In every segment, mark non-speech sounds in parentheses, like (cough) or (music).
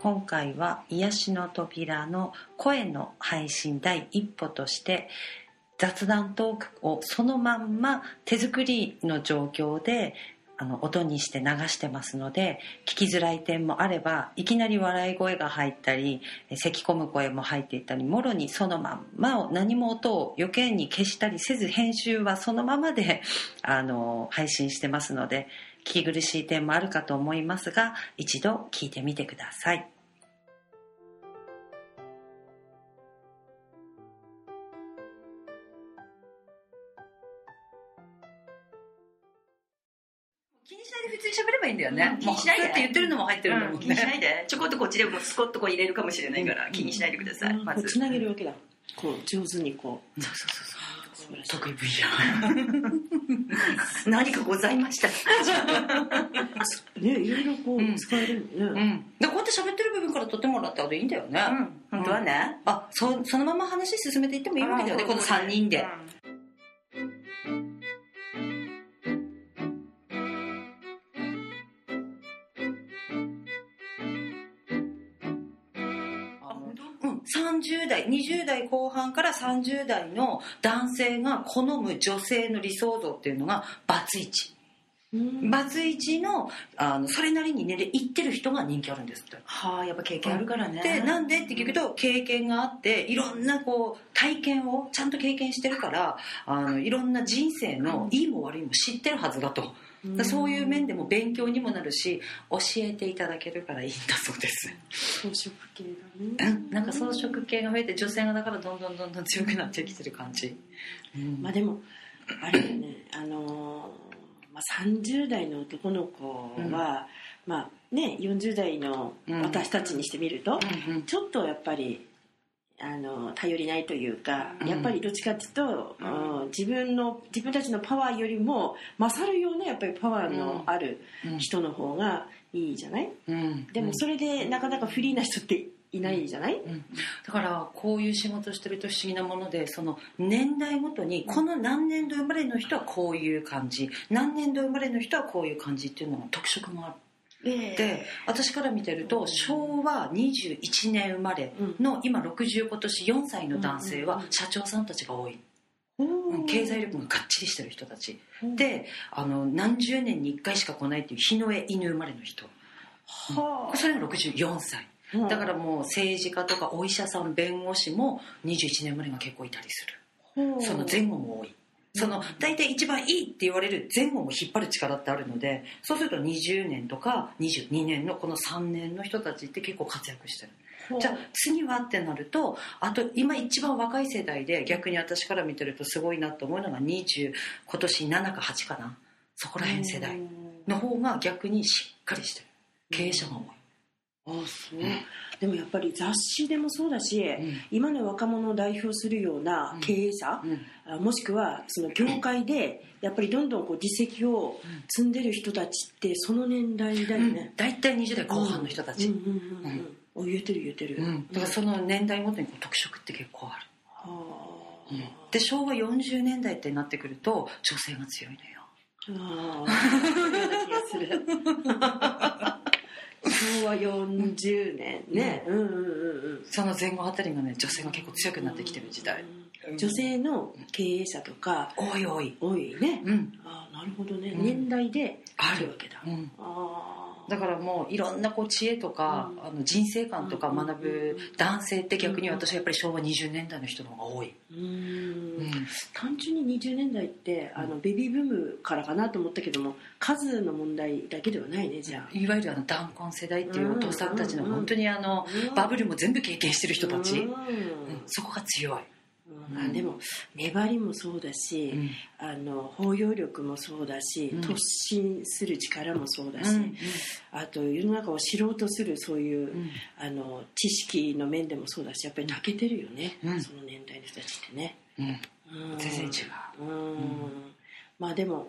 今回は癒しの扉の声の配信第一歩として雑談トークをそのまんま手作りの状況であの音にして流してますので聞きづらい点もあればいきなり笑い声が入ったり咳き込む声も入っていったりもろにそのまんまを何も音を余計に消したりせず編集はそのままであの配信してますので聞き苦しい点もあるかと思いますが一度聞いてみてください。気にしないで普通に喋ればいいんだよね、気にしないで。って言ってるのも入ってるんだもん気にしなねいで。ちょこっとこっちでもスコッとこう入れるかもしれないから気にしないでください、まず。つなげるわけだ。こう上手にこうそうそうそう。素晴らしい。得意分野 (laughs) 何かございました。(laughs) ねいろいろこうん。う使えるのね、うん。でこうやって喋ってる部分から取ってもらったらいいんだよね、うん。本当はね、あそそのまま話進めていってもいいわけだよね。この3人で、うん、30代20代後半から30代の男性が好む女性の理想像っていうのがバツイチ。うん。バツイチのあのそれなりに年齢いってる人が人気あるんですって。はあやっぱ経験あるからね。でなんでって聞くと経験があっていろんなこう体験をちゃんと経験してるからあのいろんな人生のいいも悪いも知ってるはずだと、そういう面でも勉強にもなるし教えていただけるからいいんだそうです、なんか装飾系が増えて女性がだからどんどんどんどん強くなってきてる感じ、うん。まあでもあれだよね。あのーまあ、30代の男の子は、まあね40代の私たちにしてみると、うんうん。ちょっとやっぱりあの頼りないというか、うん。やっぱりどっちかっていうと、うん。自分の自分たちのパワーよりも勝るようなやっぱりパワーのあるうん。人の方がいいじゃない、うん。でもそれでなかなかフリーな人っていないじゃない、うん。だからこういう仕事してると不思議なものでその年代ごとにこの何年度生まれの人はこういう感じ何年度生まれの人はこういう感じっていうのが特色があってで私から見てると昭和21年生まれの今60今年4歳の男性は社長さんたちが多い、う。ん経済力ががっちりしてる人たち。であの何十年に1回しか来ないっていう日の絵犬生まれの人。はそれが64歳あだからもう政治家とかお医者さん弁護士も21年生まれが結構いたりする。その前後も多い。その大体一番いいって言われる前後も引っ張る力ってあるのでそうすると20年とか22年のこの3年の人たちって結構活躍してる。じゃあ次はってなるとあと今一番若い世代で逆に私から見てるとすごいなと思うのが20今年7か8かな。そこら辺世代の方が逆にしっかりしてる。経営者が多いあそう。でもやっぱり雑誌でもそうだし、ん。今の若者を代表するような経営者、うん。あもしくはその業界でやっぱりどんどんこう実績を積んでる人たちってその年代だよね、大体20代後半の人たち、うんうんうんうん。お言えてる言えてる、うん。だからその年代ごとにこう特色って結構ある、はで昭和40年代ってなってくると女性が強いのよ。あああ (laughs) 気がする昭和40年ね、うん、うんうんうんその前後あたりがね女性が結構強くなってきてる時代、女性の経営者とか多い多い。多いね、うん。ああなるほどね、うん。年代であるあるわけだ、うん。ああだからもういろんなこう知恵とか、うん。あの人生観とかうん。学ぶ男性って逆に私はやっぱり昭和20年代の人の方が多い、うーん。うん。単純に20年代ってあのベビーブームからかなと思ったけども数の問題だけではないねじゃあ。いわゆるあの弾痕世代っていうお父さんたちのうん本当にあのうん。バブルも全部経験してる人たち、うん。うん。そこが強い、うんあでも粘りもそうだし、うん。あの包容力もそうだし、うん。突進する力もそうだし、うん。あと世の中を知ろうとするそういう、うん。あの知識の面でもそうだしやっぱり泣けてるよね、うん。その年代の人たちってね、全然違う。うん。まあでも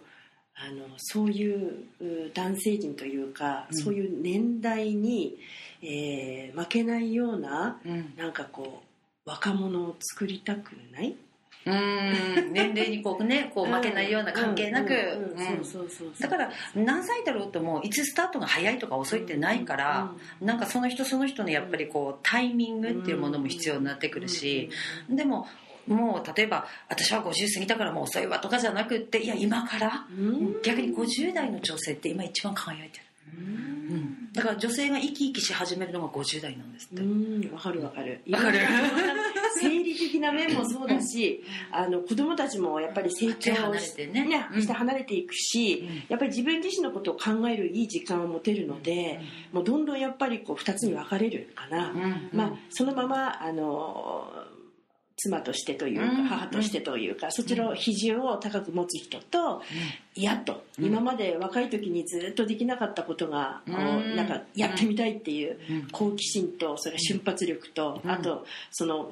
あのそういうう男性陣というか、うん。そういう年代に、えー負けないようなうん。なんかこう若者を作りたくない、うん。年齢にこうねこう負けないような関係なく。うんうんうん。そうそうそうそう。だから何歳だろうともいつスタートが早いとか遅いってないから、なんかその人その人のやっぱりこうタイミングっていうものも必要になってくるし、でももう例えば私は50過ぎたからもう遅いわとかじゃなくっていや今から？うん。逆に50代の女性って今一番輝いてる、うんだから女性が生き生きし始めるのが50代なんですって、うんわかるわかる。わかる？生理的な面もそうだしあの子供たちもやっぱり成長手離れてね。うん。して離れていくし、うん。やっぱり自分自身のことを考えるいい時間を持てるので、もうどんどんやっぱりこう2つに分かれるかな、うん。まあ、そのままあの妻としてというか、うん。母としてというか、そちらの比重を高く持つ人と、いやと、うん。今まで若い時にずっとできなかったことが、なんかやってみたいっていううん。好奇心とそれ瞬発力と、うん。あとその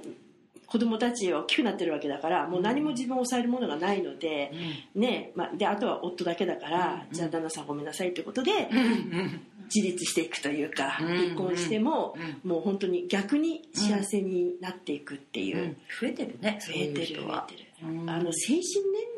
子供たちは大きくなってるわけだからもう何も自分を抑えるものがないので,、ねまあ、であとは夫だけだから、うん。じゃあ旦那さんごめんなさいということで自立していくというか、うん結婚しても、うもう本当に逆に幸せになっていくっていう。うん。増えてるね増えてる増えてる、うんあの精神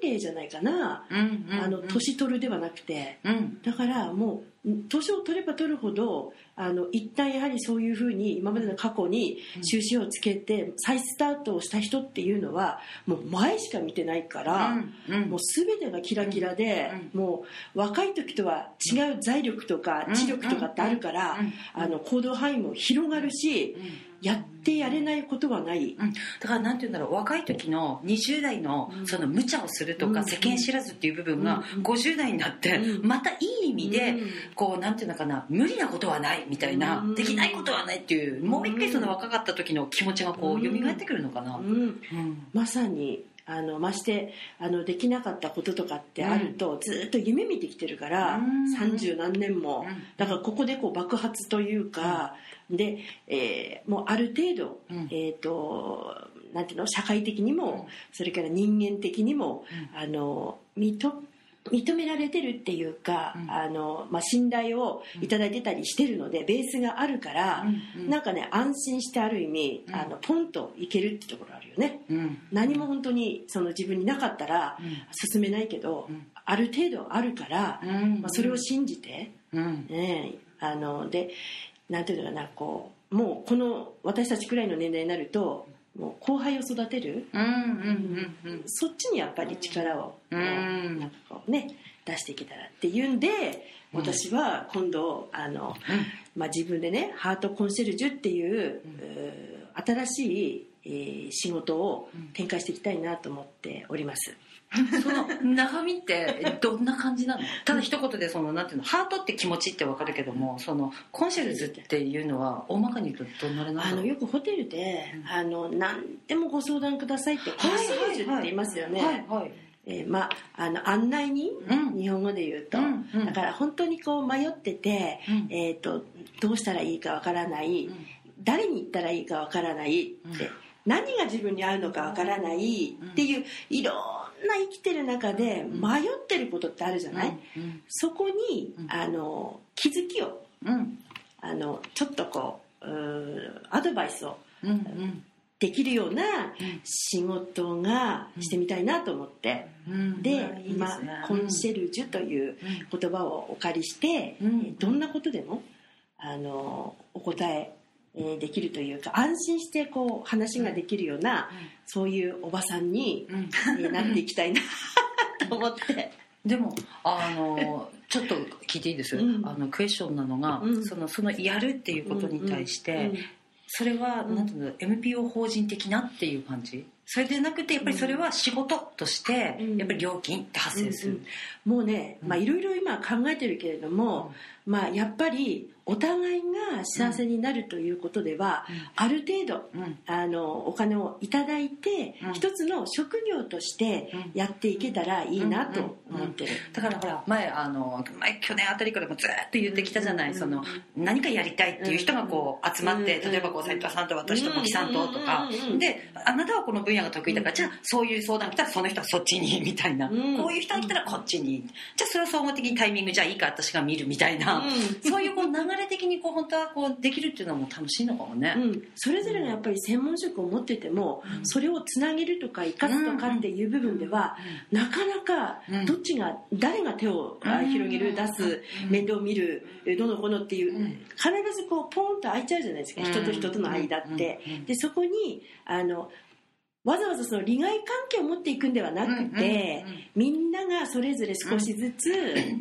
年齢じゃないかな、うんうんあの年取るではなくて。うん。だからもう年を取れば取るほどあの一旦やはりそういうふうに今までの過去に終止をつけて再スタートをした人っていうのはもう前しか見てないから、うんうん。もう全てがキラキラで、もう若い時とは違う財力とかうん知力とかってあるから、うんあの行動範囲も広がるし、やってやれないことはない、うん、だからなんて言うんだろう若い時の20代のその無茶をするとか、うん。世間知らずっていう部分がうん。50代になって、うん。またいい意味で、うん。こうなんていうのかな無理なことはないみたいな、うん。できないことはないっていうもう一回その若かった時の気持ちがこううん。蘇ってくるのかな。まさにあのましてあのできなかったこととかってあると、ずっと夢見てきてるからうん。三十、何年も、うん。だからここでこう爆発というか、で、えーもうある程度、うん。えっ、となんていうの社会的にも、それから人間的にも、あの認認められてるっていうか、うん。あのまあ、信頼をいただいてたりしてるので、ベースがあるから、うんなんかね安心してある意味、うん。あのポンといけるってところあるよね。うん。何も本当にその自分になかったら進めないけど、うん。ある程度あるから、うん。まあ、それを信じて、うん。ね、あのでなんていうのかなこうもうこの私たちくらいの年齢になると後輩を育てる？うんうんうんうん。そっちにやっぱり力を、うん。なんかこうね出していけたらっていうんでうん。私は今度あの、まあ、自分でねハートコンシェルジュっていう,、う新しい、えー仕事をうん展開していきたいなと思っております。その中身ってどんな感じなの？(laughs) ただ一言でそのなんていうの？ハートって気持ちってわかるけどもそのコンシェルジュっていうのは大まかに言うとどんなれなんだろう？あのよくホテルで、うん。あの何でもご相談くださいってコンシェルジュって言いますよね、はいはい。えーまあ、あの案内人、うん。日本語で言うと、うんうん。だから本当にこう迷ってて、うん。えー、とどうしたらいいかわからない、誰に言ったらいいかわからないって、うん何が自分に合うのかわからないっていう、いろんな生きてる中でん。迷ってることってあるじゃない、うん。そこに、うん。あの気づきをうん。あのちょっとこうアドバイスをできるような仕事がしてみたいなと思って、うん。で今コンシェルジュという言葉をお借りして、どんなことでもあのお答ええーできるというか安心してこう話ができるような、そういうおばさんに、うん。えーなっていきたいな (laughs) と思って。でもあのちょっと聞いていいです、うん。あのクエスチョンなのが、うん。そのそのやるっていうことに対して、うん。それは、うん。なんていうの NPO 法人的なっていう感じ？それでなくてやっぱりそれは仕事として、うん。やっぱり料金って発生する、もうね、うん。まあ、いろいろ今考えてるけれども、まあ、やっぱりお互いが幸せになるということでは、ある程度うん。あのお金をいただいて、うん。一つの職業としてうん。やっていけたらいいなと思ってる、だからほら前あの前去年あたりからもずっと言ってきたじゃない、うん。その何かやりたいっていう人がこう集まって、うん。例えばこう斉藤さんと私と茂木さんととか、うんであなたはこの分野が得意だから、じゃあそういう相談来たらその人はそっちにみたいな、うん。こういう人が来たらこっちに。じゃあそれは総合的にタイミングじゃあいいか私が見るみたいな、か、そういうこう流れ的にこう本当はこうできるっていうのも楽しいのかもね、うん、それぞれがやっぱり専門職を持ってても、それをつなげるとか生かすとかっていう部分では、なかなかうん。どっちが誰が手を広げる出す面倒を見るえどのこのっていう、うん。必ずこうポンと開いちゃうじゃないですか、人と人との間って。でそこにあのわざわざその利害関係を持っていくんではなくて、うんうんうんみんながそれぞれ少しずつ、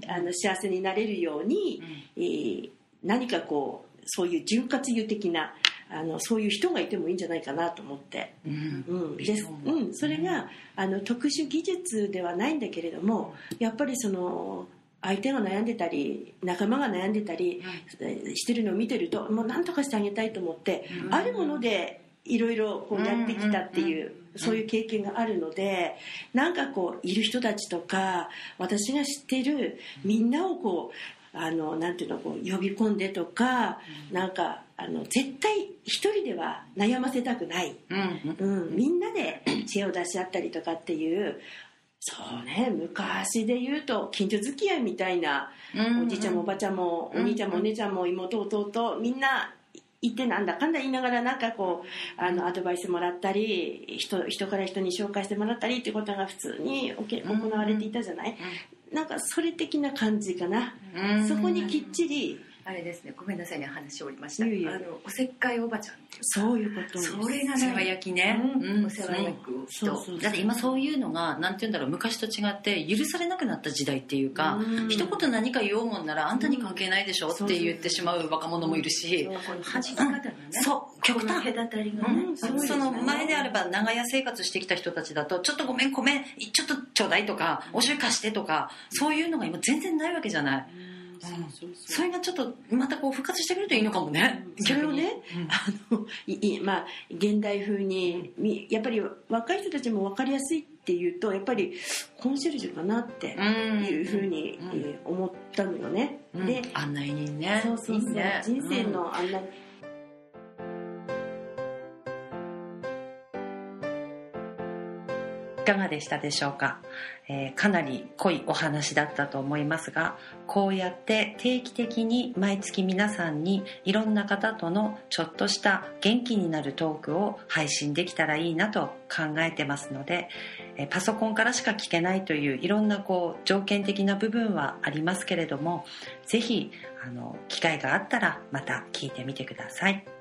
あの幸せになれるように、えー何かこうそういう潤滑油的なあのそういう人がいてもいいんじゃないかなと思って、うん。うん。です。うう。ん、それがあの特殊技術ではないんだけれどもやっぱりその相手が悩んでたり仲間が悩んでたりしてるのを見てるともう何とかしてあげたいと思って、うん。あるものでいろいろこうやってきたっていう、うんそういう経験があるのでなんかこういる人たちとか私が知ってるみんなをこうあのなんていうのこう呼び込んでとか、なんかあの絶対一人では悩ませたくない、うんみんなで知恵を出し合ったりとかっていうそうね昔で言うと近所付き合いみたいな、うん。おじいちゃんもおばちゃんもお兄ちゃんもお姉ちゃんも妹弟みんないてなんだかんだ言いながらなんかこうあのアドバイスもらったり人人から人に紹介してもらったりってことが普通に行われていたじゃない、なんかそれ的な感じかな、うん。そこにきっちりあれですねごめんなさいね話をりました。あのおせっかいおばちゃんっていうそういうことそれが世話ね焼きね、うんお世話焼く人だって今そういうのがなんて言うんだろう昔と違って許されなくなった時代っていうか、うん。一言何か言おうもんならあんたに関係ないでしょうん。って言ってしまう若者もいるし、そう極端。隔たりねその前であれば長屋生活してきた人たちだとちょっとごめんごめんちょっとちょうだいとかおしょい貸してとかそういうのが今全然ないわけじゃないそれがちょっとまたこう復活してくるといいのかもね。それをね。うん。あのいいまあ現代風にみやっぱり若い人たちも分かりやすいっていうとやっぱりコンシェルジュかなってうん。いうふうに、うん。えー思ったのよね、うん。で案内人ね。そうそうそう。人生のあんかがでしたでしょうか、えーかなり濃いお話だったと思いますがこうやって定期的に毎月皆さんにいろんな方とのちょっとした元気になるトークを配信できたらいいなと考えてますので、えーパソコンからしか聞けないといういろんなこう条件的な部分はありますけれどもぜひあの機会があったらまた聞いてみてください。